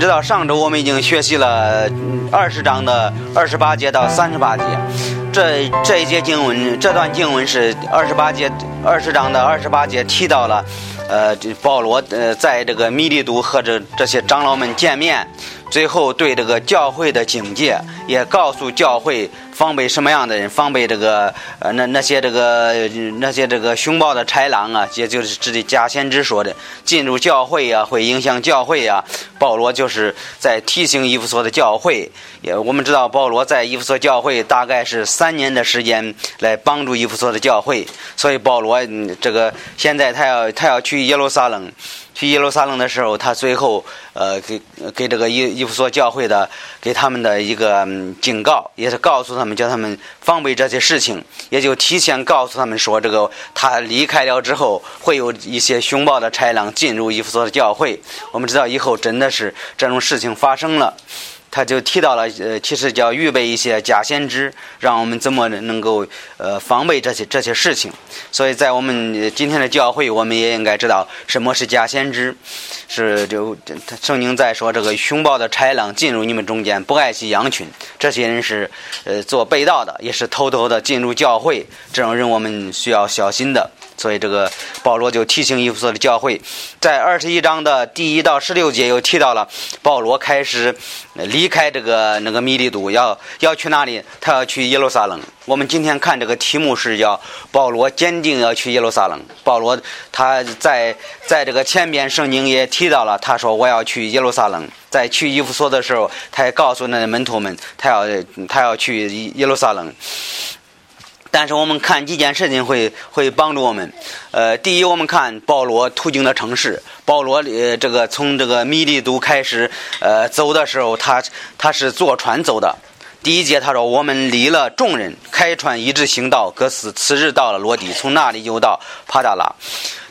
们知道，上周我们已经学习了二十章的二十八节到三十八节。这这一节经文，这段经文是二十八节二十章的二十八节提到了，呃，保罗呃在这个米利都和这这些长老们见面，最后对这个教会的警戒，也告诉教会。防备什么样的人？防备这个呃，那那些这个那些这个凶暴的豺狼啊，也就是指的假先知说的，进入教会啊，会影响教会啊。保罗就是在提醒伊弗所的教会。也我们知道，保罗在伊弗所教会大概是三年的时间来帮助伊弗所的教会，所以保罗这个现在他要他要去耶路撒冷。去耶路撒冷的时候，他最后呃给给这个伊伊夫所教会的给他们的一个警告，也是告诉他们，叫他们防备这些事情，也就提前告诉他们说，这个他离开了之后，会有一些凶暴的豺狼进入伊夫所的教会。我们知道以后真的是这种事情发生了。他就提到了，呃，其实叫预备一些假先知，让我们怎么能够呃防备这些这些事情。所以在我们今天的教会，我们也应该知道什么是假先知，是就圣经在说这个凶暴的豺狼进入你们中间，不爱惜羊群，这些人是呃做被盗的，也是偷偷的进入教会，这种人我们需要小心的。所以这个保罗就提醒以弗所的教会，在二十一章的第一到十六节又提到了保罗开始离开这个那个米利都，要要去哪里？他要去耶路撒冷。我们今天看这个题目是叫保罗坚定要去耶路撒冷。保罗他在在这个前边圣经也提到了，他说我要去耶路撒冷。在去以弗所的时候，他也告诉那门徒们，他要他要去耶路撒冷。但是我们看几件事情会会帮助我们。呃，第一，我们看保罗途经的城市。保罗呃，这个从这个米利都开始呃走的时候，他他是坐船走的。第一节他说：“我们离了众人，开船一直行到哥斯，次日到了罗底，从那里又到帕达拉。”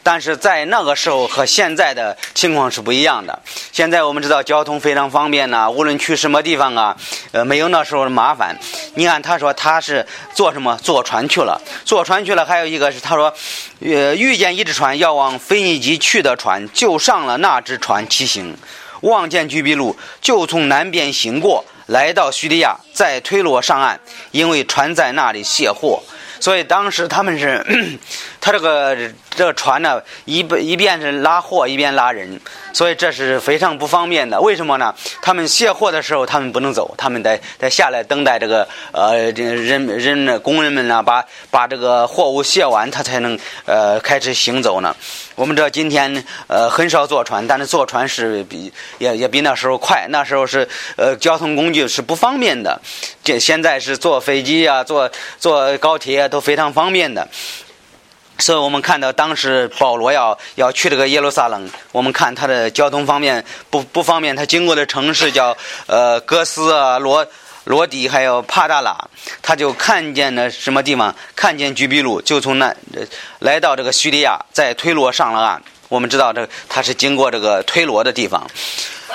但是在那个时候和现在的情况是不一样的。现在我们知道交通非常方便呐，无论去什么地方啊，呃，没有那时候的麻烦。你看，他说他是坐什么？坐船去了。坐船去了，还有一个是他说，呃，遇见一只船要往腓尼基去的船，就上了那只船骑行，望见居比路，就从南边行过来到叙利亚，再推罗上岸，因为船在那里卸货。所以当时他们是，他这个这个船呢，一一边是拉货，一边拉人，所以这是非常不方便的。为什么呢？他们卸货的时候，他们不能走，他们得得下来等待这个呃人人工人们呢，把把这个货物卸完，他才能呃开始行走呢。我们知道今天呃很少坐船，但是坐船是比也也比那时候快。那时候是呃交通工具是不方便的，这现在是坐飞机啊，坐坐高铁都非常方便的。所以我们看到当时保罗要要去这个耶路撒冷，我们看他的交通方面不不方便，他经过的城市叫呃哥斯啊罗。罗底还有帕达拉，他就看见了什么地方？看见居比路，就从那来到这个叙利亚，在推罗上了岸。我们知道，这他是经过这个推罗的地方。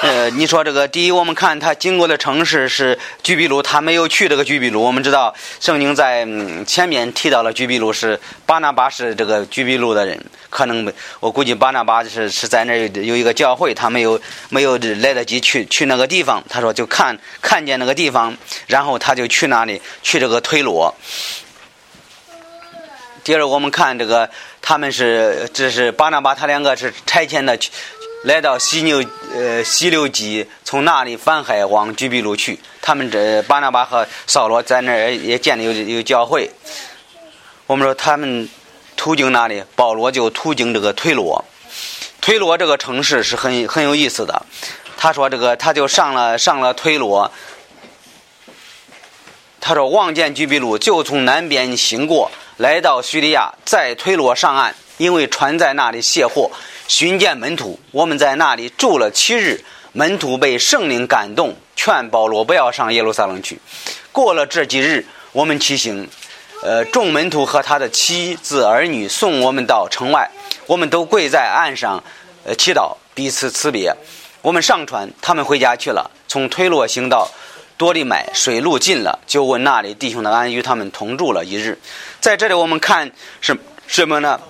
呃，你说这个第一，我们看他经过的城市是居比路，他没有去这个居比路。我们知道，圣经在前面提到了居比路是巴拿巴是这个居比路的人，可能我估计巴拿巴是是在那有一个教会，他没有没有来得及去去那个地方。他说就看看见那个地方，然后他就去那里去这个推罗。第二，我们看这个，他们是这是巴拿巴，他两个是差遣的，来到西牛呃西流基，从那里返海往居比路去。他们这巴拿巴和扫罗在那儿也建立有有教会。我们说他们途经那里，保罗就途经这个推罗。推罗这个城市是很很有意思的。他说这个他就上了上了推罗。他说望见居比路，就从南边行过。来到叙利亚，在推罗上岸，因为船在那里卸货。寻见门徒，我们在那里住了七日。门徒被圣灵感动，劝保罗不要上耶路撒冷去。过了这几日，我们骑行，呃，众门徒和他的妻子儿女送我们到城外，我们都跪在岸上，呃，祈祷，彼此辞别。我们上船，他们回家去了。从推罗行到。多利买水路近了，就问那里弟兄的安，与他们同住了一日。在这里，我们看是什么呢？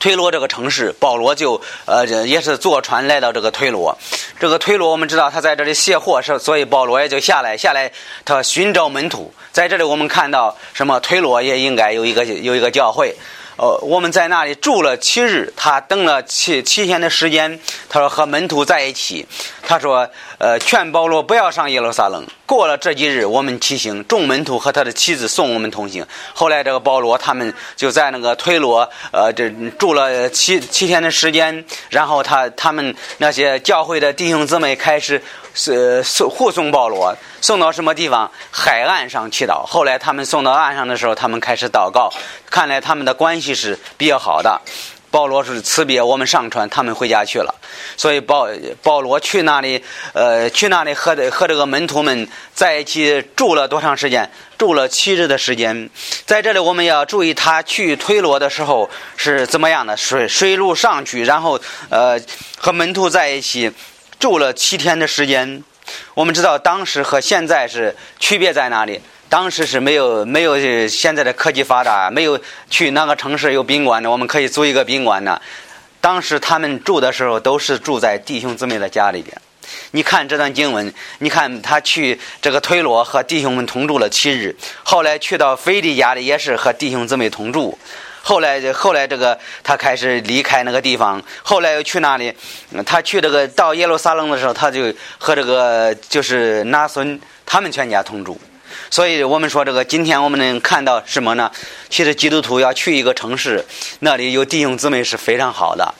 推罗这个城市，保罗就呃也是坐船来到这个推罗。这个推罗我们知道他在这里卸货，是所以保罗也就下来下来，他寻找门徒。在这里我们看到什么？推罗也应该有一个有一个教会。呃，我们在那里住了七日，他等了七七天的时间。他说和门徒在一起，他说，呃，劝保罗不要上耶路撒冷。过了这几日，我们骑行，众门徒和他的妻子送我们同行。后来这个保罗他们就在那个推罗，呃，这住了七七天的时间。然后他他们那些教会的弟兄姊妹开始。是送护送保罗送到什么地方？海岸上祈祷。后来他们送到岸上的时候，他们开始祷告。看来他们的关系是比较好的。保罗是辞别我们上船，他们回家去了。所以保保罗去那里，呃，去那里和和这个门徒们在一起住了多长时间？住了七日的时间。在这里我们要注意，他去推罗的时候是怎么样的？水水路上去，然后呃和门徒在一起。住了七天的时间，我们知道当时和现在是区别在哪里？当时是没有没有现在的科技发达，没有去那个城市有宾馆的，我们可以租一个宾馆呢。当时他们住的时候都是住在弟兄姊妹的家里边。你看这段经文，你看他去这个推罗和弟兄们同住了七日，后来去到腓利家里也是和弟兄姊妹同住。后来，后来这个他开始离开那个地方，后来又去哪里？他去这个到耶路撒冷的时候，他就和这个就是拿孙他们全家同住。所以我们说，这个今天我们能看到什么呢？其实基督徒要去一个城市，那里有弟兄姊妹是非常好的。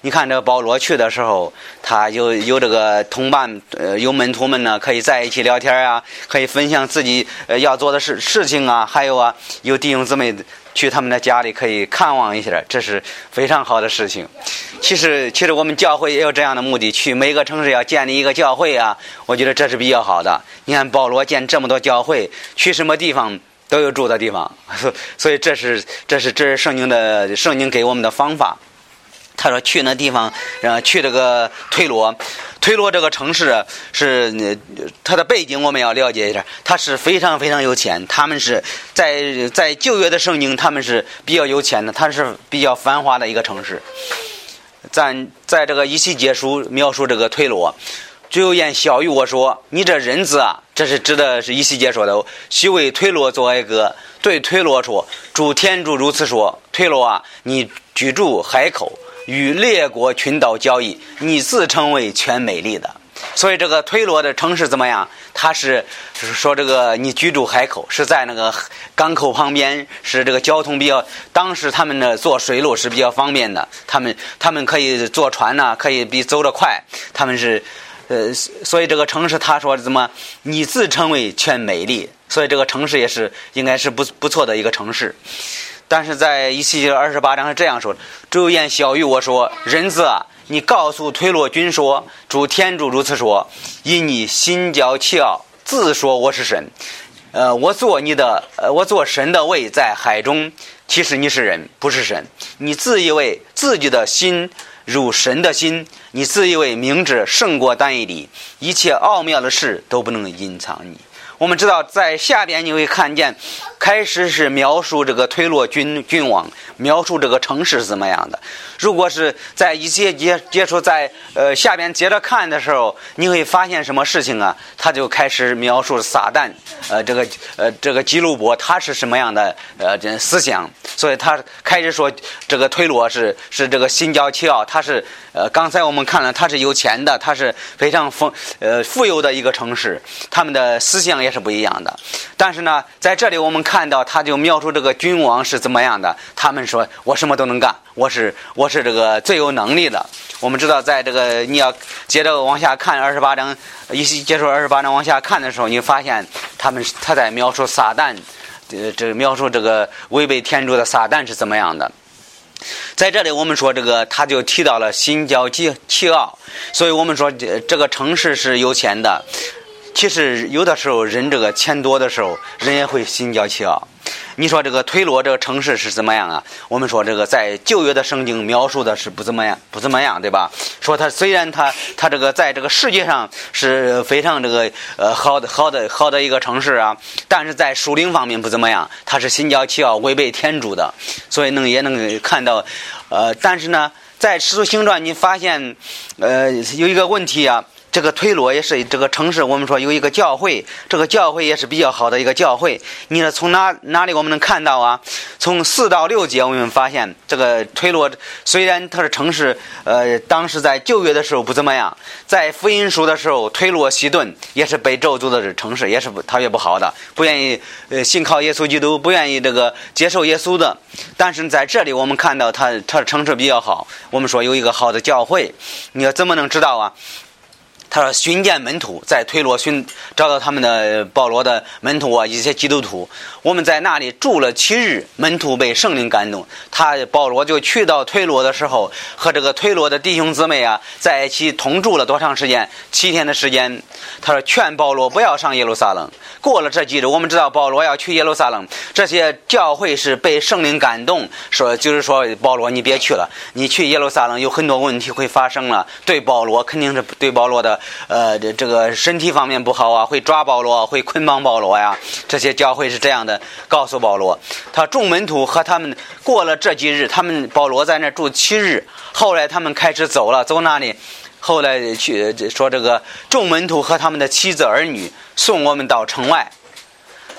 你看，这个保罗去的时候，他有有这个同伴，呃，有门徒们呢，可以在一起聊天啊，可以分享自己呃要做的事事情啊，还有啊，有弟兄姊妹。去他们的家里可以看望一下，这是非常好的事情。其实，其实我们教会也有这样的目的，去每个城市要建立一个教会啊。我觉得这是比较好的。你看保罗建这么多教会，去什么地方都有住的地方，所以这是这是这是圣经的圣经给我们的方法。他说去那地方，然后去这个推罗。推罗这个城市是它的背景，我们要了解一下。它是非常非常有钱，他们是在在旧约的圣经，他们是比较有钱的，它是比较繁华的一个城市。在在这个一期结书描述这个推罗，只有言小于我说：“你这人子啊，这是指的是一期结说的。须为推罗做哀歌，对推罗说：主天主如此说，推罗啊，你居住海口。”与列国群岛交易，你自称为全美丽的，所以这个推罗的城市怎么样？他是就是说这个你居住海口，是在那个港口旁边，是这个交通比较。当时他们的坐水路是比较方便的，他们他们可以坐船呢，可以比走得快。他们是呃，所以这个城市他说怎么？你自称为全美丽，所以这个城市也是应该是不不错的一个城市。但是在一七二十八章是这样说的：“周言小玉我说，人子啊，你告诉推罗君说，主天主如此说：因你心骄气傲，自说我是神，呃，我做你的，呃，我做神的位在海中，其实你是人，不是神。你自以为自己的心如神的心，你自以为明智胜过单一里，一切奥妙的事都不能隐藏你。”我们知道，在下边你会看见，开始是描述这个推罗君君王，描述这个城市是怎么样的。如果是在一些接接触在呃下边接着看的时候，你会发现什么事情啊？他就开始描述撒旦，呃，这个呃这个基路伯他是什么样的呃这思想，所以他开始说这个推罗是是这个心焦气傲，他是呃刚才我们看了他是有钱的，他是非常丰呃富有的一个城市，他们的思想也。是不一样的，但是呢，在这里我们看到，他就描述这个君王是怎么样的。他们说我什么都能干，我是我是这个最有能力的。我们知道，在这个你要接着往下看二十八章，一接触二十八章往下看的时候，你发现他们他在描述撒旦，呃，这描述这个违背天主的撒旦是怎么样的。在这里，我们说这个他就提到了心焦气气傲，所以我们说这这个城市是有钱的。其实有的时候，人这个钱多的时候，人也会心焦气傲。你说这个推罗这个城市是怎么样啊？我们说这个在旧约的圣经描述的是不怎么样，不怎么样，对吧？说他虽然他他这个在这个世界上是非常这个呃好的好的好的一个城市啊，但是在属灵方面不怎么样，他是心焦气傲、违背天主的，所以能也能看到，呃，但是呢，在《使徒行传》你发现，呃，有一个问题啊。这个推罗也是这个城市，我们说有一个教会，这个教会也是比较好的一个教会。你说从哪哪里我们能看到啊？从四到六节我们发现，这个推罗虽然它是城市，呃，当时在旧约的时候不怎么样，在福音书的时候，推罗西顿也是被咒诅的城市，也是特别不好的，不愿意呃信靠耶稣基督，不愿意这个接受耶稣的。但是在这里我们看到，它它的城市比较好。我们说有一个好的教会，你要怎么能知道啊？他说：“寻见门徒，在推罗寻找到他们的保罗的门徒啊，一些基督徒。我们在那里住了七日，门徒被圣灵感动。他保罗就去到推罗的时候，和这个推罗的弟兄姊妹啊在一起同住了多长时间？七天的时间。他说劝保罗不要上耶路撒冷。过了这几日，我们知道保罗要去耶路撒冷。这些教会是被圣灵感动，说就是说保罗你别去了，你去耶路撒冷有很多问题会发生了。对保罗肯定是对保罗的。”呃，这这个身体方面不好啊，会抓保罗，会捆绑保罗呀。这些教会是这样的，告诉保罗，他众门徒和他们过了这几日，他们保罗在那住七日，后来他们开始走了，走哪里？后来去说这个众门徒和他们的妻子儿女送我们到城外。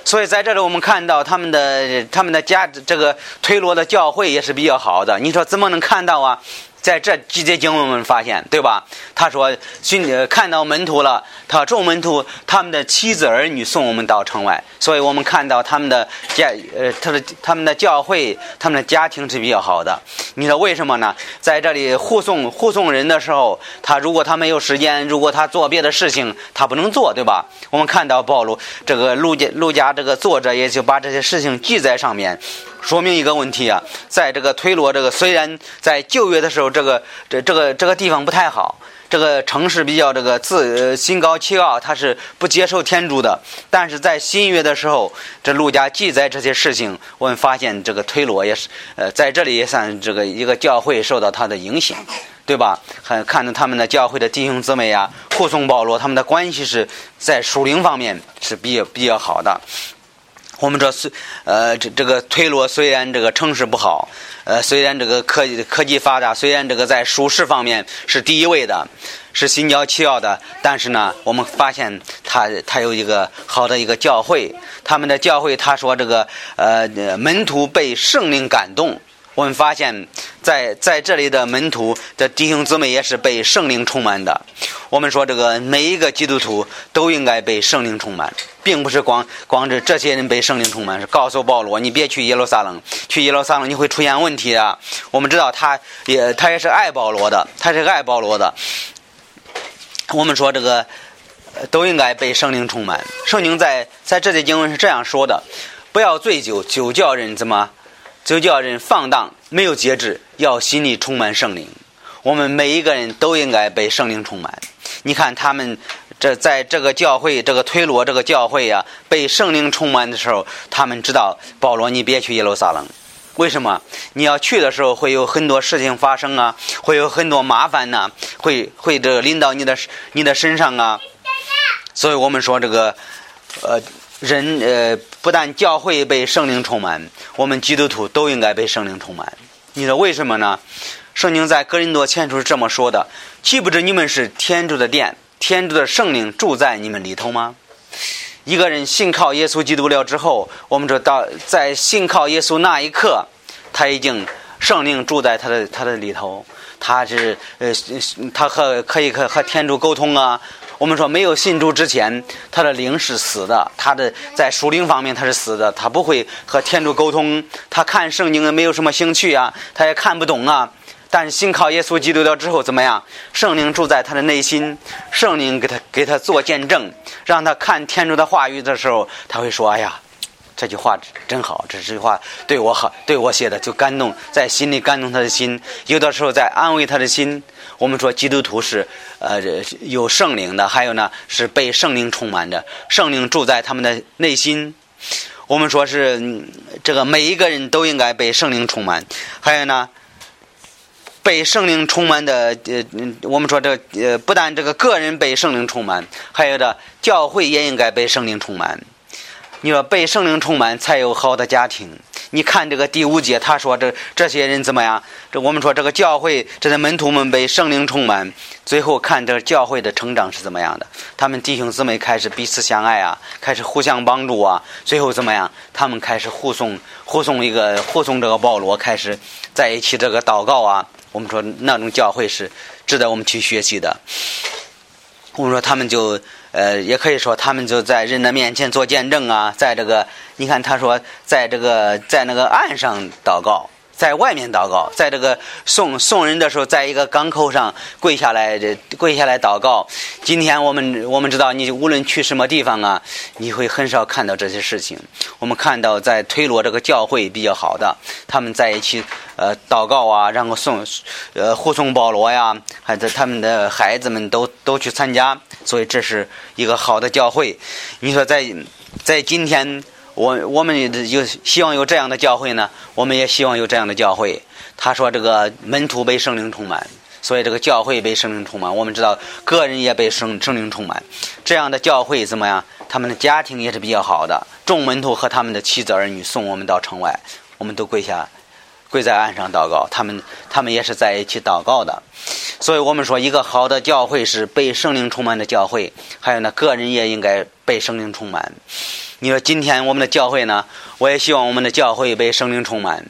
所以在这里我们看到他们的他们的家这个推罗的教会也是比较好的。你说怎么能看到啊？在这几节经文我们发现，对吧？他说，寻看到门徒了，他众门徒他们的妻子儿女送我们到城外，所以我们看到他们的家，呃，他的他们的教会，他们的家庭是比较好的。你说为什么呢？在这里护送护送人的时候，他如果他没有时间，如果他做别的事情，他不能做，对吧？我们看到暴露这个路家路家这个作者也就把这些事情记在上面。说明一个问题啊，在这个推罗这个虽然在旧约的时候，这个这这个这个地方不太好，这个城市比较这个自呃心高气傲，他是不接受天主的。但是在新约的时候，这路加记载这些事情，我们发现这个推罗也是呃在这里也算这个一个教会受到他的影响，对吧？还看到他们的教会的弟兄姊妹啊，护送保罗，他们的关系是在属灵方面是比较比较好的。我们这虽呃这这个推罗虽然这个城市不好，呃虽然这个科技科技发达，虽然这个在舒适方面是第一位的，是心焦气傲的，但是呢，我们发现他他有一个好的一个教会，他们的教会他说这个呃门徒被圣灵感动。我们发现，在在这里的门徒的弟兄姊妹也是被圣灵充满的。我们说，这个每一个基督徒都应该被圣灵充满，并不是光光是这些人被圣灵充满，是告诉保罗，你别去耶路撒冷，去耶路撒冷你会出现问题啊。我们知道，他也他也是爱保罗的，他是爱保罗的。我们说，这个都应该被圣灵充满。圣经在在这些经文是这样说的：不要醉酒，酒叫人怎么？就叫人放荡，没有节制，要心里充满圣灵。我们每一个人都应该被圣灵充满。你看他们这在这个教会，这个推罗这个教会呀，被圣灵充满的时候，他们知道保罗，你别去耶路撒冷。为什么？你要去的时候会有很多事情发生啊，会有很多麻烦呐，会会这个临到你的你的身上啊。所以我们说这个，呃。人呃，不但教会被圣灵充满，我们基督徒都应该被圣灵充满。你说为什么呢？圣经在哥林多前书是这么说的：岂不知你们是天主的殿，天主的圣灵住在你们里头吗？一个人信靠耶稣基督了之后，我们说到在信靠耶稣那一刻，他已经圣灵住在他的他的里头，他是呃，他和可以和和天主沟通啊。我们说，没有信主之前，他的灵是死的，他的在属灵方面他是死的，他不会和天主沟通，他看圣经没有什么兴趣啊，他也看不懂啊。但是信靠耶稣基督了之后，怎么样？圣灵住在他的内心，圣灵给他给他做见证，让他看天主的话语的时候，他会说：“哎呀。”这句话真好，这句话对我好，对我写的就感动，在心里感动他的心。有的时候在安慰他的心。我们说基督徒是呃有圣灵的，还有呢是被圣灵充满的，圣灵住在他们的内心。我们说是这个每一个人都应该被圣灵充满。还有呢，被圣灵充满的呃，我们说这呃，不但这个个人被圣灵充满，还有的教会也应该被圣灵充满。你说被圣灵充满才有好的家庭。你看这个第五节，他说这这些人怎么样？这我们说这个教会，这些门徒们被圣灵充满，最后看这个教会的成长是怎么样的？他们弟兄姊妹开始彼此相爱啊，开始互相帮助啊，最后怎么样？他们开始护送护送一个护送这个保罗，开始在一起这个祷告啊。我们说那种教会是值得我们去学习的。我们说他们就。呃，也可以说他们就在人的面前做见证啊，在这个，你看他说，在这个在那个岸上祷告。在外面祷告，在这个送送人的时候，在一个港口上跪下来，跪下来祷告。今天我们我们知道，你无论去什么地方啊，你会很少看到这些事情。我们看到在推罗这个教会比较好的，他们在一起呃祷告啊，然后送呃护送保罗呀，还有他们的孩子们都都去参加，所以这是一个好的教会。你说在在今天。我我们有希望有这样的教会呢，我们也希望有这样的教会。他说这个门徒被圣灵充满，所以这个教会被圣灵充满。我们知道个人也被圣圣灵充满，这样的教会怎么样？他们的家庭也是比较好的。众门徒和他们的妻子儿女送我们到城外，我们都跪下，跪在岸上祷告。他们他们也是在一起祷告的。所以我们说一个好的教会是被圣灵充满的教会。还有呢，个人也应该被圣灵充满。你说今天我们的教会呢？我也希望我们的教会被圣灵充满。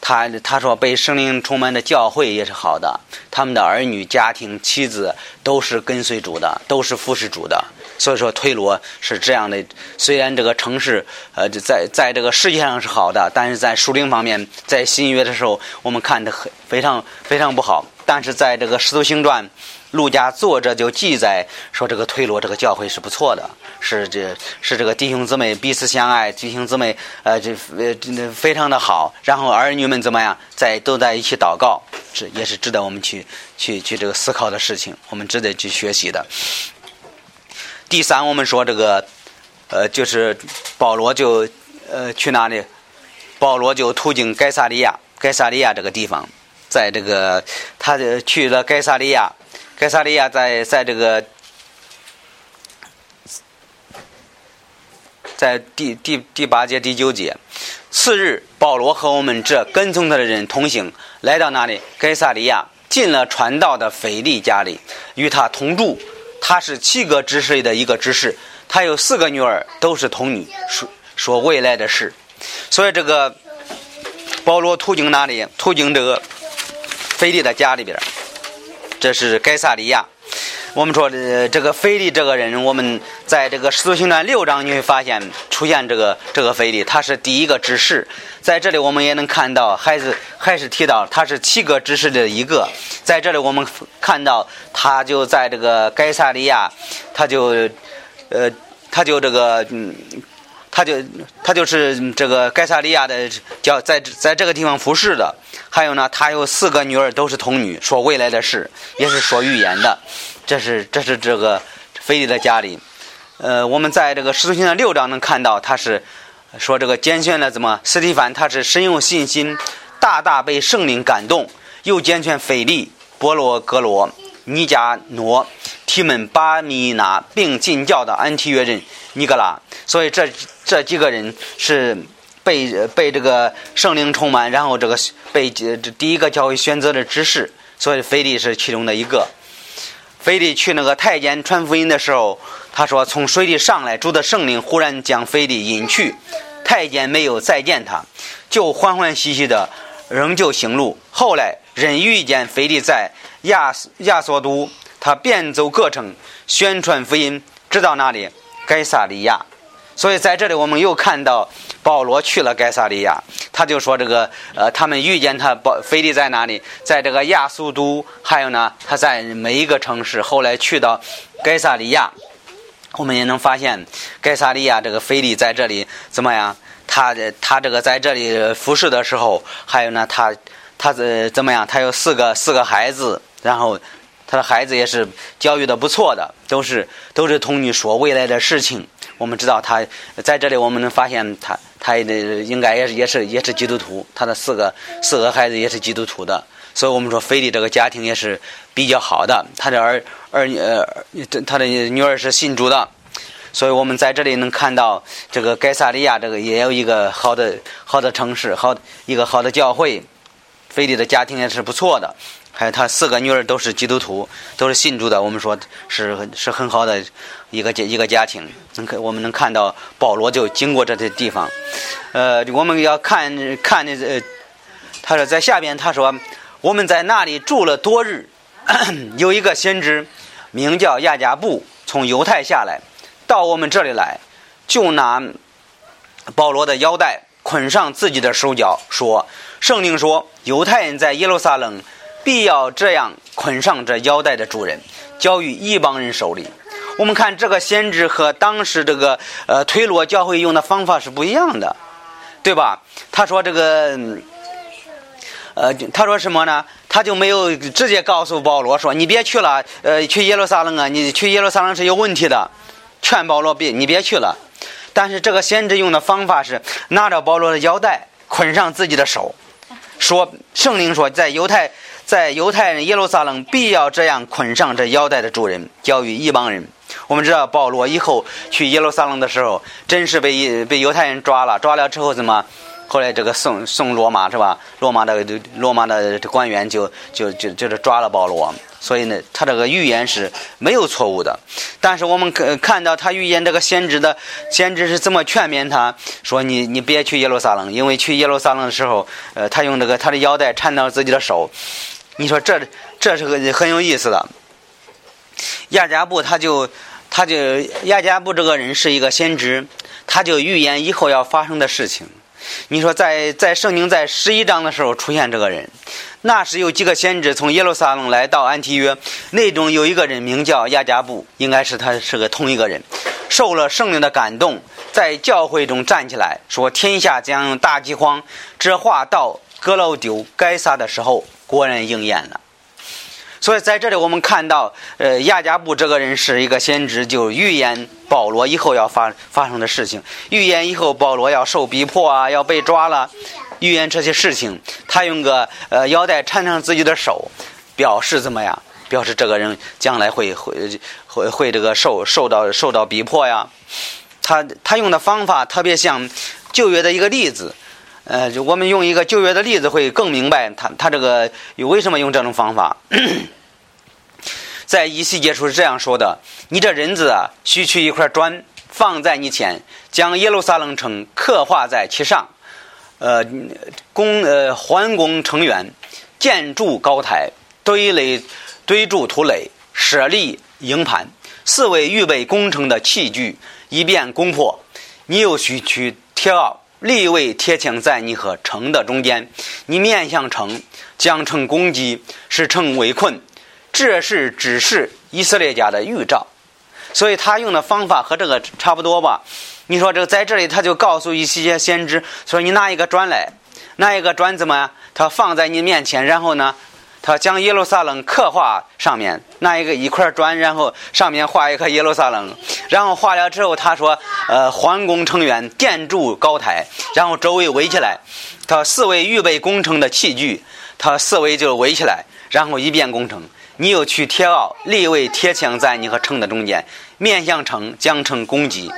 他他说被圣灵充满的教会也是好的，他们的儿女、家庭、妻子都是跟随主的，都是服侍主的。所以说推罗是这样的。虽然这个城市呃在在这个世界上是好的，但是在属灵方面，在新约的时候我们看的很非常非常不好。但是在这个使徒行传。陆家作者就记载说，这个推罗这个教会是不错的，是这是这个弟兄姊妹彼此相爱，弟兄姊妹呃这呃非常的好。然后儿女们怎么样，在都在一起祷告，这也是值得我们去去去这个思考的事情，我们值得去学习的。第三，我们说这个呃，就是保罗就呃去哪里？保罗就途经该萨利亚，该萨利亚这个地方，在这个他去了该萨利亚。该萨利亚在在这个，在第第第八节第九节，次日，保罗和我们这跟从他的人同行，来到那里？该萨利亚进了传道的腓力家里，与他同住。他是七个执事的一个执事，他有四个女儿，都是童女，说说未来的事。所以这个保罗途经哪里？途经这个腓力的家里边。这是该萨利亚。我们说的这个腓力这个人，我们在这个使徒行传六章，你会发现出现这个这个腓力，他是第一个执事。在这里，我们也能看到，还是还是提到他是七个执事的一个。在这里，我们看到他就在这个该萨利亚，他就呃，他就这个嗯。他就他就是这个盖萨利亚的叫在在这个地方服侍的，还有呢，他有四个女儿都是童女，说未来的事，也是说预言的。这是这是这个菲利的家里。呃，我们在这个使徒行传六章能看到，他是说这个坚劝了怎么斯蒂凡，他是深有信心，大大被圣灵感动，又坚劝菲利、波罗格罗、尼加诺、提门、巴米拿，并进教的安提约人尼格拉。所以这。这几个人是被被这个圣灵充满，然后这个被这第一个教会选择的指示，所以腓力是其中的一个。腓力去那个太监传福音的时候，他说从水里上来，主的圣灵忽然将腓力引去，太监没有再见他，就欢欢喜喜的仍旧行路。后来人遇见腓力在亚亚索都，他便走各城宣传福音，直到那里该萨利亚。所以在这里，我们又看到保罗去了该萨利亚，他就说这个呃，他们遇见他保菲利在哪里？在这个亚速都，还有呢，他在每一个城市。后来去到该萨利亚，我们也能发现该萨利亚这个菲利在这里怎么样？他的他这个在这里服侍的时候，还有呢，他他呃怎么样？他有四个四个孩子，然后他的孩子也是教育的不错的，都是都是同你说未来的事情。我们知道他在这里，我们能发现他他也应该也是也是也是基督徒，他的四个四个孩子也是基督徒的，所以我们说菲利这个家庭也是比较好的，他的儿儿呃他的女儿是信主的，所以我们在这里能看到这个盖萨利亚这个也有一个好的好的城市，好一个好的教会，菲利的家庭也是不错的。还有他四个女儿都是基督徒，都是信主的。我们说是是很好的一个家一个家庭。能看我们能看到保罗就经过这些地方。呃，我们要看看的呃，他说在下边他说我们在那里住了多日，有一个先知名叫亚加布从犹太下来，到我们这里来，就拿保罗的腰带捆上自己的手脚，说圣灵说犹太人在耶路撒冷。必要这样捆上这腰带的主人，交于一帮人手里。我们看这个先知和当时这个呃推罗教会用的方法是不一样的，对吧？他说这个，呃，他说什么呢？他就没有直接告诉保罗说：“你别去了，呃，去耶路撒冷啊！你去耶路撒冷是有问题的。”劝保罗别，你别去了。但是这个先知用的方法是拿着保罗的腰带捆上自己的手，说圣灵说在犹太。在犹太人耶路撒冷，必要这样捆上这腰带的主人，交与一帮人。我们知道保罗以后去耶路撒冷的时候，真是被被犹太人抓了，抓了之后怎么？后来这个送送罗马是吧？罗马的罗马的官员就就就就是抓了保罗。所以呢，他这个预言是没有错误的。但是我们看看到他预言这个先知的先知是怎么劝勉他说：“你你别去耶路撒冷，因为去耶路撒冷的时候，呃，他用这个他的腰带缠到自己的手。”你说这这是个很有意思的，亚加布他就他就亚加布这个人是一个先知，他就预言以后要发生的事情。你说在在圣经在十一章的时候出现这个人，那时有几个先知从耶路撒冷来到安提约，那种有一个人名叫亚加布，应该是他是个同一个人，受了圣灵的感动，在教会中站起来说天下将大饥荒，这话到格老丢该撒的时候。果然应验了，所以在这里我们看到，呃，亚加布这个人是一个先知，就预言保罗以后要发发生的事情，预言以后保罗要受逼迫啊，要被抓了，预言这些事情。他用个呃腰带缠上自己的手，表示怎么样？表示这个人将来会会会会这个受受到受到逼迫呀。他他用的方法特别像旧约的一个例子。呃，就我们用一个旧约的例子会更明白他他这个为什么用这种方法。在一细节处是这样说的：你这人子啊，需取一块砖放在你前，将耶路撒冷城刻画在其上，呃，工呃环工成圆，建筑高台，堆垒堆筑土垒，舍立营盘，四围预备工程的器具，以便攻破。你又需取铁鏊。立位贴墙在你和城的中间，你面向城，将城攻击，使城围困。这是只是以色列家的预兆，所以他用的方法和这个差不多吧？你说这个在这里，他就告诉一些先知说：“你拿一个砖来，拿一个砖怎么？他放在你面前，然后呢？”他将耶路撒冷刻画上面拿一个一块砖，然后上面画一个耶路撒冷，然后画了之后，他说：“呃，皇宫成员，建筑高台，然后周围围起来。他四围预备工程的器具，他四围就围起来，然后一边工程。你又去铁奥，立位铁墙在你和城的中间，面向城，将城攻击，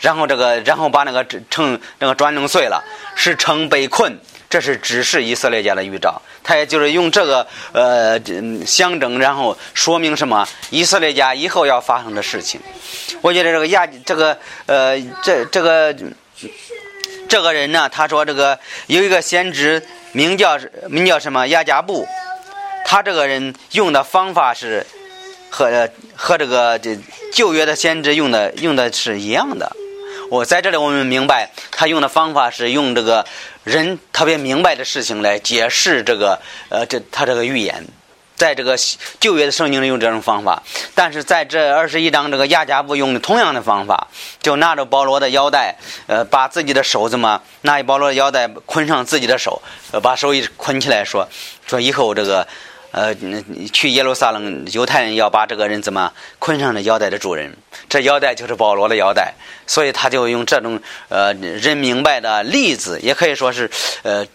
然后这个，然后把那个城那个砖弄碎了，使城被困。”这是指示以色列家的预兆，他也就是用这个呃象征，然后说明什么？以色列家以后要发生的事情。我觉得这个亚这个呃这这个这个人呢，他说这个有一个先知名叫名叫什么亚加布，他这个人用的方法是和和这个这旧约的先知用的用的是一样的。我在这里，我们明白他用的方法是用这个人特别明白的事情来解释这个呃，这他这个预言，在这个旧约的圣经里用这种方法，但是在这二十一章这个亚加布用的同样的方法，就拿着保罗的腰带，呃，把自己的手怎么拿一保罗的腰带捆上自己的手，呃，把手一捆起来说说以后这个呃，去耶路撒冷，犹太人要把这个人怎么捆上的腰带的主人，这腰带就是保罗的腰带，所以他就用这种呃人明白的例子，也可以说是呃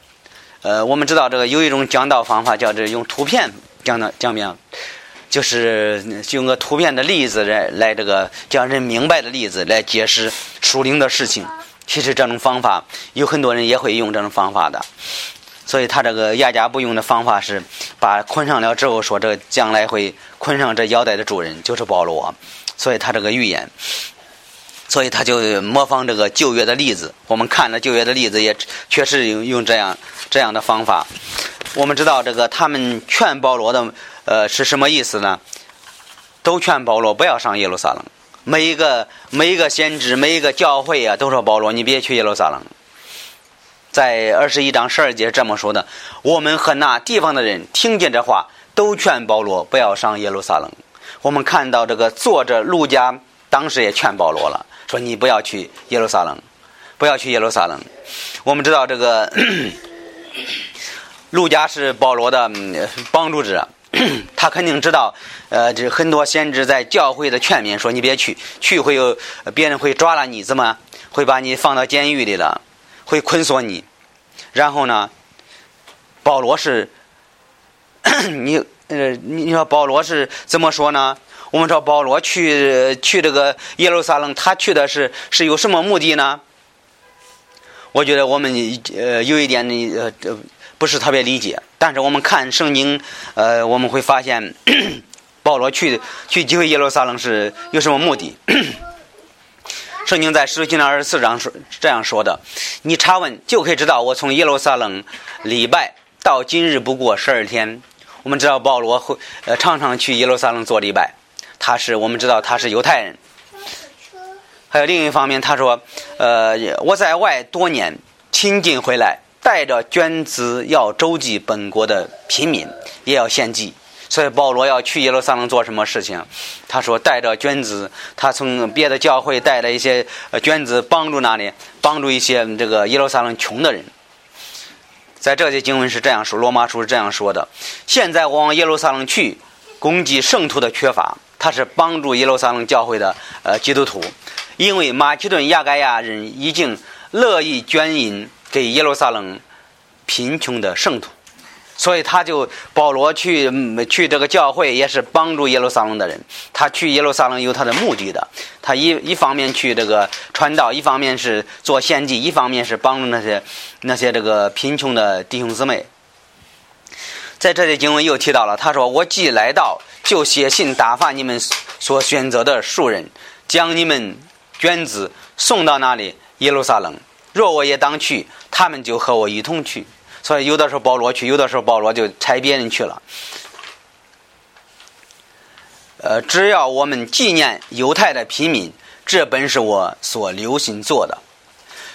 呃，我们知道这个有一种讲道方法，叫这用图片讲的讲明，就是用个图片的例子来来这个讲人明白的例子来解释属灵的事情。其实这种方法有很多人也会用这种方法的。所以他这个亚加布用的方法是，把捆上了之后说，这将来会捆上这腰带的主人就是保罗，所以他这个预言，所以他就模仿这个旧约的例子。我们看了旧约的例子，也确实用用这样这样的方法。我们知道这个他们劝保罗的，呃，是什么意思呢？都劝保罗不要上耶路撒冷。每一个每一个先知，每一个教会啊，都说保罗你别去耶路撒冷。在二十一章十二节这么说的：我们和那地方的人听见这话，都劝保罗不要上耶路撒冷。我们看到这个作者路加当时也劝保罗了，说你不要去耶路撒冷，不要去耶路撒冷。我们知道这个 路加是保罗的帮助者，他肯定知道，呃，这很多先知在教会的劝勉，说你别去，去会有别人会抓了你，怎么会把你放到监狱里了？会捆锁你，然后呢？保罗是，你呃，你说保罗是怎么说呢？我们说保罗去去这个耶路撒冷，他去的是是有什么目的呢？我觉得我们呃有一点呃不是特别理解，但是我们看圣经呃我们会发现，保罗去去机会耶路撒冷是有什么目的？圣经在使徒行传二十四章说这样说的：“你查问就可以知道，我从耶路撒冷礼拜到今日不过十二天。”我们知道保罗会呃常常去耶路撒冷做礼拜，他是我们知道他是犹太人。还有另一方面，他说：“呃，我在外多年，亲近回来，带着捐资要周济本国的平民，也要献祭。”所以保罗要去耶路撒冷做什么事情？他说带着捐资，他从别的教会带了一些呃捐资，帮助那里，帮助一些这个耶路撒冷穷的人。在这些经文是这样说，罗马书是这样说的：现在我往耶路撒冷去，攻击圣徒的缺乏，他是帮助耶路撒冷教会的呃基督徒，因为马其顿亚该亚人已经乐意捐银给耶路撒冷贫穷的圣徒。所以他就保罗去去这个教会也是帮助耶路撒冷的人。他去耶路撒冷有他的目的的。他一一方面去这个传道，一方面是做献祭，一方面是帮助那些那些这个贫穷的弟兄姊妹。在这里经文又提到了，他说：“我既来到，就写信打发你们所选择的庶人，将你们捐子送到那里耶路撒冷。若我也当去，他们就和我一同去。”所以有的时候保罗去，有的时候保罗就差别人去了。呃，只要我们纪念犹太的平民，这本是我所留心做的。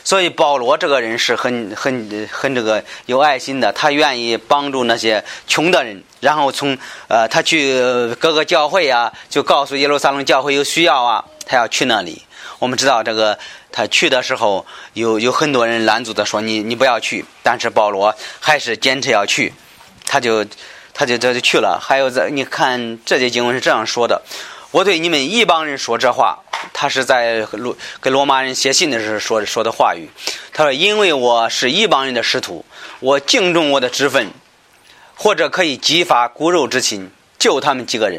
所以保罗这个人是很很很这个有爱心的，他愿意帮助那些穷的人。然后从呃，他去各个教会啊，就告诉耶路撒冷教会有需要啊，他要去那里。我们知道这个。他去的时候，有有很多人拦阻的说：“你你不要去。”但是保罗还是坚持要去，他就他就这就去了。还有在你看这些经文是这样说的：“我对你们一帮人说这话。”他是在罗给罗马人写信的时候说说的话语。他说：“因为我是一帮人的师徒，我敬重我的职分，或者可以激发骨肉之情，救他们几个人。”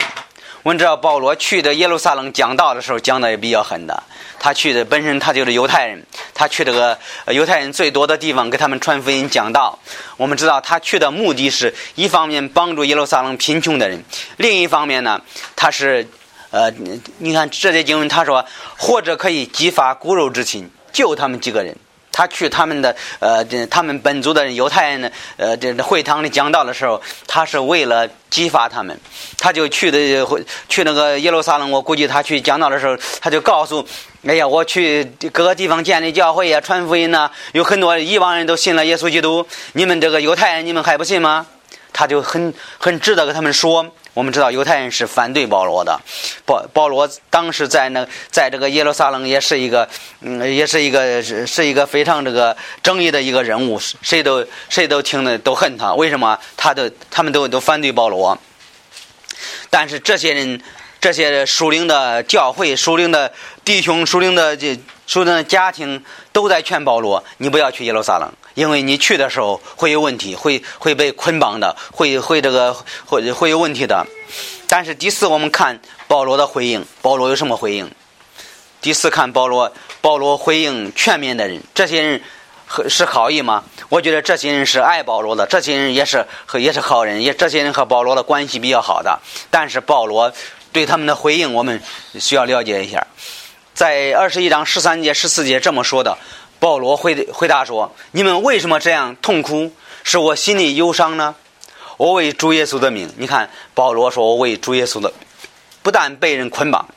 我们知道保罗去的耶路撒冷讲道的时候，讲的也比较狠的。他去的本身他就是犹太人，他去这个犹太人最多的地方给他们传福音讲道。我们知道他去的目的是一方面帮助耶路撒冷贫穷的人，另一方面呢，他是呃，你看这些经文他说，或者可以激发骨肉之情，救他们几个人。他去他们的呃，他们本族的犹太人的呃，这会堂里讲道的时候，他是为了激发他们，他就去的去那个耶路撒冷。我估计他去讲道的时候，他就告诉：“哎呀，我去各个地方建立教会呀，传福音呐，有很多异邦人都信了耶稣基督。你们这个犹太人，你们还不信吗？”他就很很值得跟他们说，我们知道犹太人是反对保罗的，保保罗当时在那在这个耶路撒冷也是一个，嗯，也是一个是是一个非常这个争议的一个人物，谁都谁都听的都恨他，为什么？他都他们都都反对保罗，但是这些人。这些属灵的教会、属灵的弟兄、属灵的这属灵的家庭都在劝保罗：“你不要去耶路撒冷，因为你去的时候会有问题，会会被捆绑的，会会这个会会有问题的。”但是第四，我们看保罗的回应，保罗有什么回应？第四，看保罗，保罗回应全面的人，这些人和是好意吗？我觉得这些人是爱保罗的，这些人也是和也是好人，也这些人和保罗的关系比较好的。但是保罗。对他们的回应，我们需要了解一下。在二十一章十三节、十四节这么说的，保罗回回答说：“你们为什么这样痛哭？是我心里忧伤呢？我为主耶稣的命。你看，保罗说我为主耶稣的，不但被人捆绑。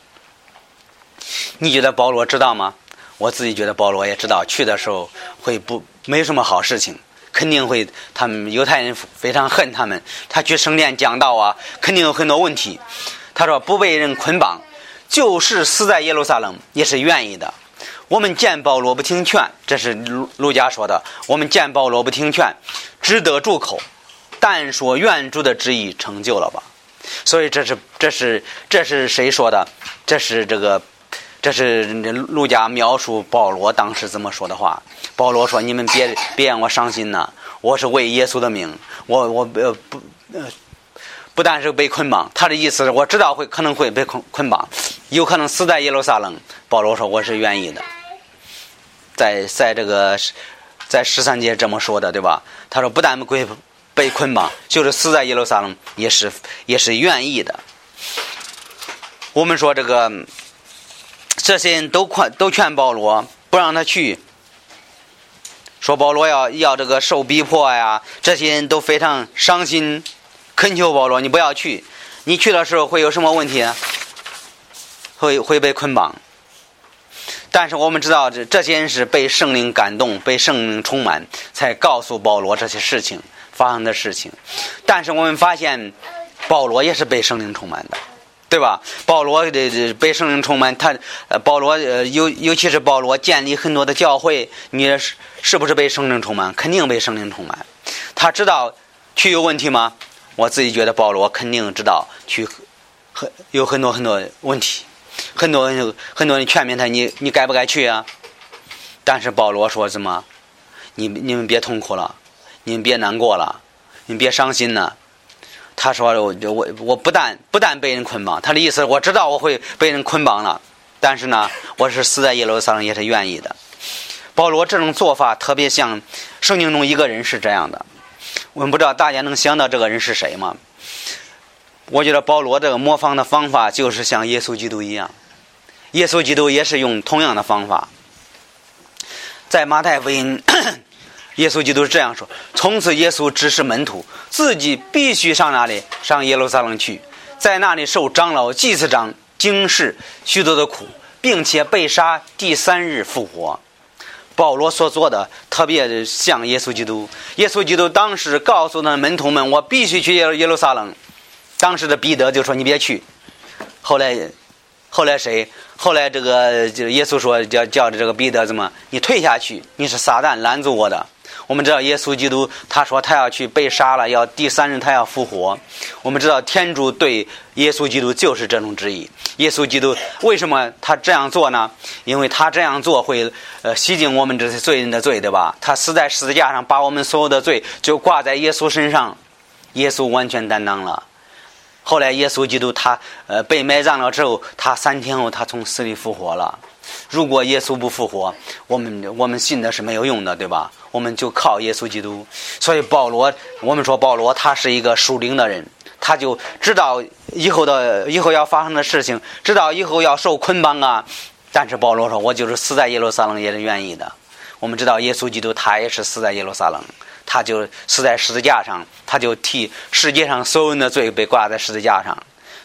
你觉得保罗知道吗？我自己觉得保罗也知道，去的时候会不没什么好事情，肯定会他们犹太人非常恨他们。他去圣殿讲道啊，肯定有很多问题。”他说：“不被人捆绑，就是死在耶路撒冷也是愿意的。我们见保罗不听劝，这是陆家说的。我们见保罗不听劝，只得住口，但说愿主的旨意成就了吧。所以这是这是这是谁说的？这是这个，这是陆家描述保罗当时怎么说的话。保罗说：‘你们别别让我伤心呐，我是为耶稣的命，我我呃不呃。’”不但是被捆绑，他的意思是我知道会可能会被捆捆绑，有可能死在耶路撒冷。保罗说我是愿意的，在在这个在十三节这么说的，对吧？他说不但被被捆绑，就是死在耶路撒冷也是也是愿意的。我们说这个这些人都劝都劝保罗不让他去，说保罗要要这个受逼迫呀，这些人都非常伤心。恳求保罗，你不要去。你去的时候会有什么问题？会会被捆绑。但是我们知道，这这些人是被圣灵感动，被圣灵充满，才告诉保罗这些事情发生的事情。但是我们发现，保罗也是被圣灵充满的，对吧？保罗的被圣灵充满，他保罗呃，尤尤其是保罗建立很多的教会，你是是不是被圣灵充满？肯定被圣灵充满。他知道去有问题吗？我自己觉得保罗肯定知道去很有很多很多问题，很多人很多人劝勉他，你你该不该去啊？但是保罗说什么？你你们别痛苦了，你们别难过了，你别伤心了。他说我我我不但不但被人捆绑，他的意思我知道我会被人捆绑了，但是呢，我是死在耶路撒冷也是愿意的。保罗这种做法特别像圣经中一个人是这样的。我们不知道大家能想到这个人是谁吗？我觉得保罗这个模仿的方法就是像耶稣基督一样，耶稣基督也是用同样的方法。在马太福音，耶稣基督是这样说：从此耶稣指示门徒，自己必须上哪里？上耶路撒冷去，在那里受长老、祭司长、经世许多的苦，并且被杀，第三日复活。保罗所做的特别像耶稣基督。耶稣基督当时告诉那门徒们：“我必须去耶耶路撒冷。”当时的彼得就说：“你别去。”后来，后来谁？后来这个就耶稣说：“叫叫这个彼得怎么？你退下去！你是撒旦拦住我的。”我们知道耶稣基督，他说他要去被杀了，要第三日他要复活。我们知道天主对耶稣基督就是这种旨意。耶稣基督为什么他这样做呢？因为他这样做会呃洗净我们这些罪人的罪，对吧？他死在十字架上，把我们所有的罪就挂在耶稣身上，耶稣完全担当了。后来耶稣基督他呃被埋葬了之后，他三天后他从死里复活了。如果耶稣不复活，我们我们信的是没有用的，对吧？我们就靠耶稣基督。所以保罗，我们说保罗他是一个属灵的人，他就知道以后的以后要发生的事情，知道以后要受捆绑啊。但是保罗说：“我就是死在耶路撒冷也是愿意的。”我们知道耶稣基督他也是死在耶路撒冷，他就死在十字架上，他就替世界上所有人的罪被挂在十字架上。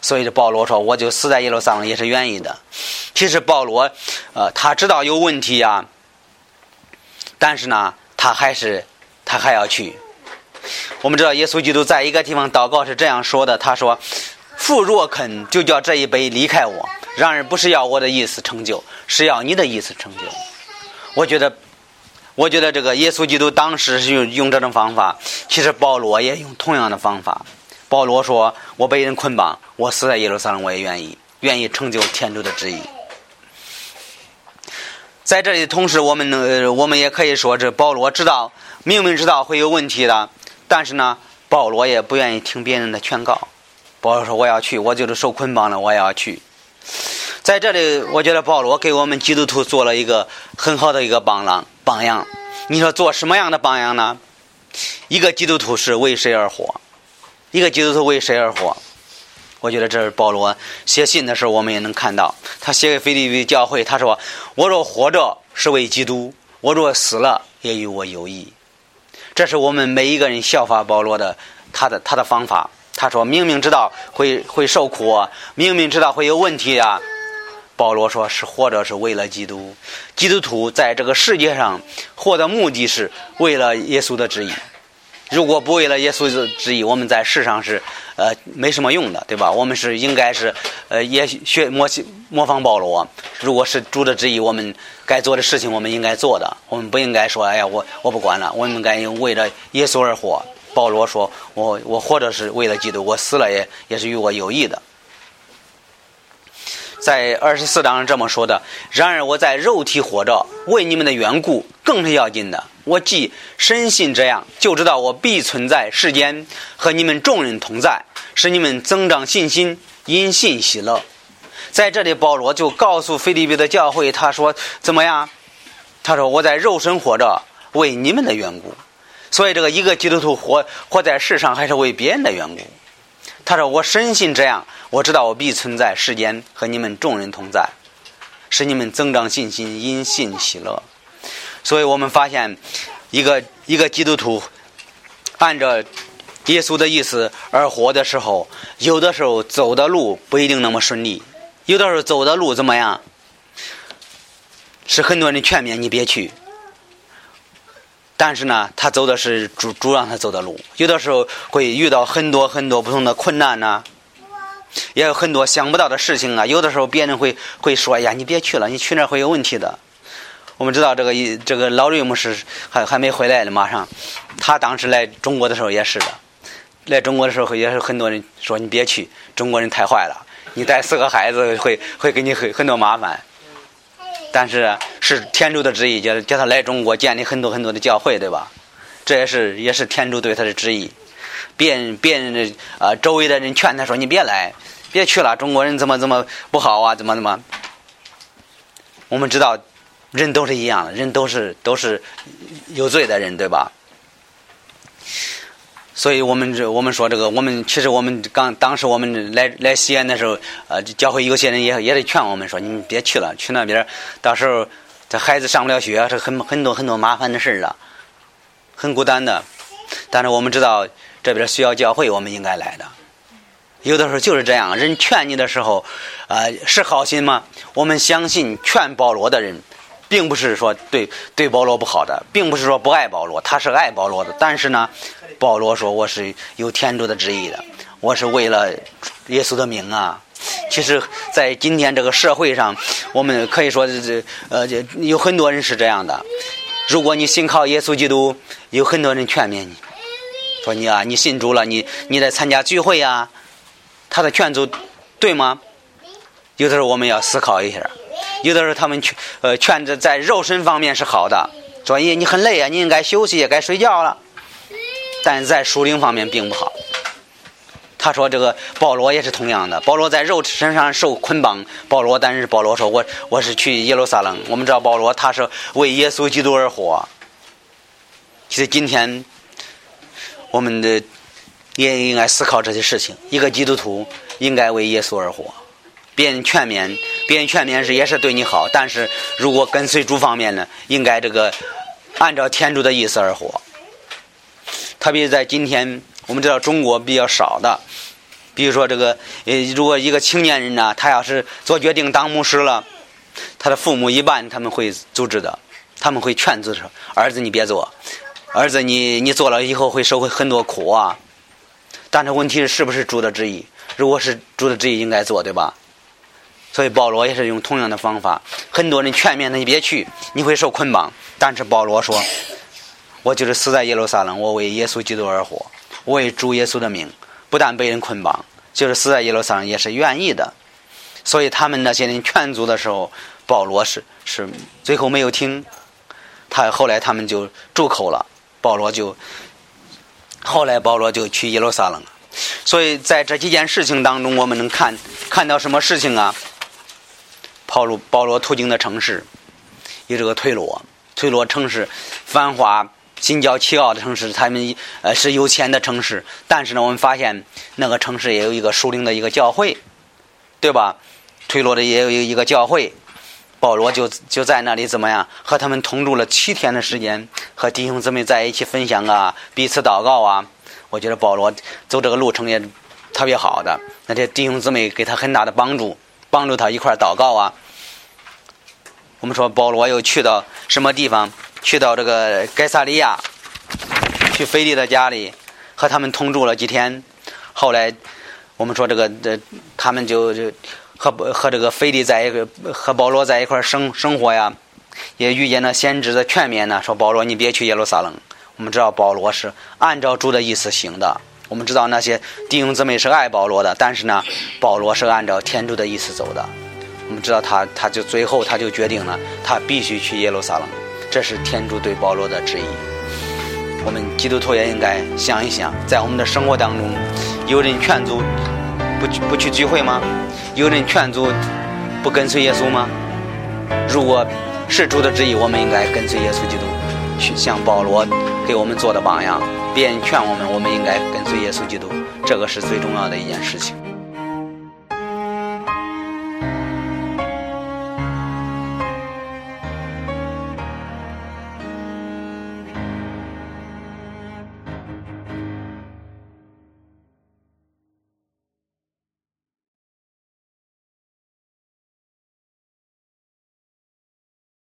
所以这保罗说：“我就死在耶路撒冷也是愿意的。”其实保罗，呃，他知道有问题呀，但是呢，他还是他还要去。我们知道耶稣基督在一个地方祷告是这样说的：“他说，父若肯，就叫这一杯离开我。然而不是要我的意思成就，是要你的意思成就。我觉得，我觉得这个耶稣基督当时是用用这种方法，其实保罗也用同样的方法。保罗说：“我被人捆绑，我死在耶路撒冷，我也愿意，愿意成就天主的旨意。”在这里，同时我们能，我们也可以说，这保罗知道，明明知道会有问题的，但是呢，保罗也不愿意听别人的劝告。保罗说：“我要去，我就是受捆绑了，我也要去。”在这里，我觉得保罗给我们基督徒做了一个很好的一个榜样。榜样，你说做什么样的榜样呢？一个基督徒是为谁而活？一个基督徒为谁而活？我觉得这是保罗写信的时候，我们也能看到。他写给腓立比教会，他说：“我若活着是为基督，我若死了也与我有益。”这是我们每一个人效法保罗的他的他的方法。他说明明知道会会受苦，明明知道会有问题啊。保罗说是活着是为了基督。基督徒在这个世界上活的目的是为了耶稣的旨意。如果不为了耶稣的旨意，我们在世上是呃没什么用的，对吧？我们是应该是呃也学模模仿保罗。如果是主的旨意，我们该做的事情我们应该做的。我们不应该说哎呀我我不管了，我们应该为了耶稣而活。保罗说：“我我活着是为了基督，我死了也也是与我有益的。”在二十四章上这么说的。然而我在肉体活着，为你们的缘故更是要紧的。我既深信这样，就知道我必存在世间，和你们众人同在，使你们增长信心，因信喜乐。在这里，保罗就告诉菲利比的教会，他说：“怎么样？他说我在肉身活着，为你们的缘故。”所以，这个一个基督徒活活在世上，还是为别人的缘故。他说：“我深信这样，我知道我必存在世间，和你们众人同在，使你们增长信心，因信喜乐。”所以我们发现，一个一个基督徒按照耶稣的意思而活的时候，有的时候走的路不一定那么顺利，有的时候走的路怎么样？是很多人劝勉你别去。但是呢，他走的是主主让他走的路，有的时候会遇到很多很多不同的困难呐，也有很多想不到的事情啊。有的时候别人会会说：“呀，你别去了，你去那会有问题的。”我们知道这个一这个老瑞姆是还还没回来呢，马上。他当时来中国的时候也是的，来中国的时候也是很多人说：“你别去，中国人太坏了，你带四个孩子会会给你很很多麻烦。”但是是天主的旨意，叫叫他来中国建立很多很多的教会，对吧？这也是也是天主对他的旨意。别人别人的，周围的人劝他说：“你别来，别去了，中国人怎么怎么不好啊？怎么怎么？”我们知道，人都是一样的，人都是都是有罪的人，对吧？所以我们这我们说这个，我们其实我们刚当时我们来来西安的时候，呃，教会有些人也也得劝我们说，你们别去了，去那边到时候这孩子上不了学，是很很多很多麻烦的事儿了，很孤单的。但是我们知道这边需要教会，我们应该来的。有的时候就是这样，人劝你的时候，呃，是好心吗？我们相信劝保罗的人。并不是说对对保罗不好的，并不是说不爱保罗，他是爱保罗的。但是呢，保罗说我是有天主的旨意的，我是为了耶稣的名啊。其实，在今天这个社会上，我们可以说这呃，有很多人是这样的。如果你信靠耶稣基督，有很多人劝勉你，说你啊，你信主了，你你得参加聚会呀，他的劝阻对吗？有的时候我们要思考一下。有的时候他们劝呃劝着在肉身方面是好的，说你你很累啊，你应该休息，该睡觉了。但是在属灵方面并不好。他说这个保罗也是同样的，保罗在肉身上受捆绑，保罗但是保罗说我我是去耶路撒冷。我们知道保罗他是为耶稣基督而活。其实今天我们的也应该思考这些事情，一个基督徒应该为耶稣而活。别人劝勉，别人劝勉是也是对你好，但是如果跟随主方面呢，应该这个按照天主的意思而活。特别在今天，我们知道中国比较少的，比如说这个，呃，如果一个青年人呢，他要是做决定当牧师了，他的父母一般他们会阻止的，他们会劝阻说：“儿子你别做，儿子你你做了以后会受会很多苦啊。”但是问题是是不是主的旨意？如果是主的旨意，应该做，对吧？所以保罗也是用同样的方法。很多人劝勉他你别去，你会受捆绑。但是保罗说：“我就是死在耶路撒冷，我为耶稣基督而活，我为主耶稣的命，不但被人捆绑，就是死在耶路撒冷也是愿意的。”所以他们那些人劝阻的时候，保罗是是最后没有听。他后来他们就住口了，保罗就后来保罗就去耶路撒冷。所以在这几件事情当中，我们能看看到什么事情啊？保罗保罗途经的城市有这个推罗，推罗城市繁华、心焦气傲的城市，他们呃是有钱的城市。但是呢，我们发现那个城市也有一个属灵的一个教会，对吧？推罗的也有一个教会。保罗就就在那里怎么样？和他们同住了七天的时间，和弟兄姊妹在一起分享啊，彼此祷告啊。我觉得保罗走这个路程也特别好的，那些弟兄姊妹给他很大的帮助，帮助他一块祷告啊。我们说保罗又去到什么地方？去到这个盖萨利亚，去菲利的家里，和他们同住了几天。后来我们说这个这他们就就。和和这个菲利在一个和保罗在一块生生活呀，也遇见了先知的劝勉呢，说保罗你别去耶路撒冷。我们知道保罗是按照主的意思行的。我们知道那些弟兄姊妹是爱保罗的，但是呢，保罗是按照天主的意思走的。我们知道他他就最后他就决定了，他必须去耶路撒冷，这是天主对保罗的旨意。我们基督徒也应该想一想，在我们的生活当中，有人劝阻不去不去聚会吗？有人劝阻不跟随耶稣吗？如果是主的旨意，我们应该跟随耶稣基督，去像保罗给我们做的榜样。别人劝我们，我们应该跟随耶稣基督，这个是最重要的一件事情。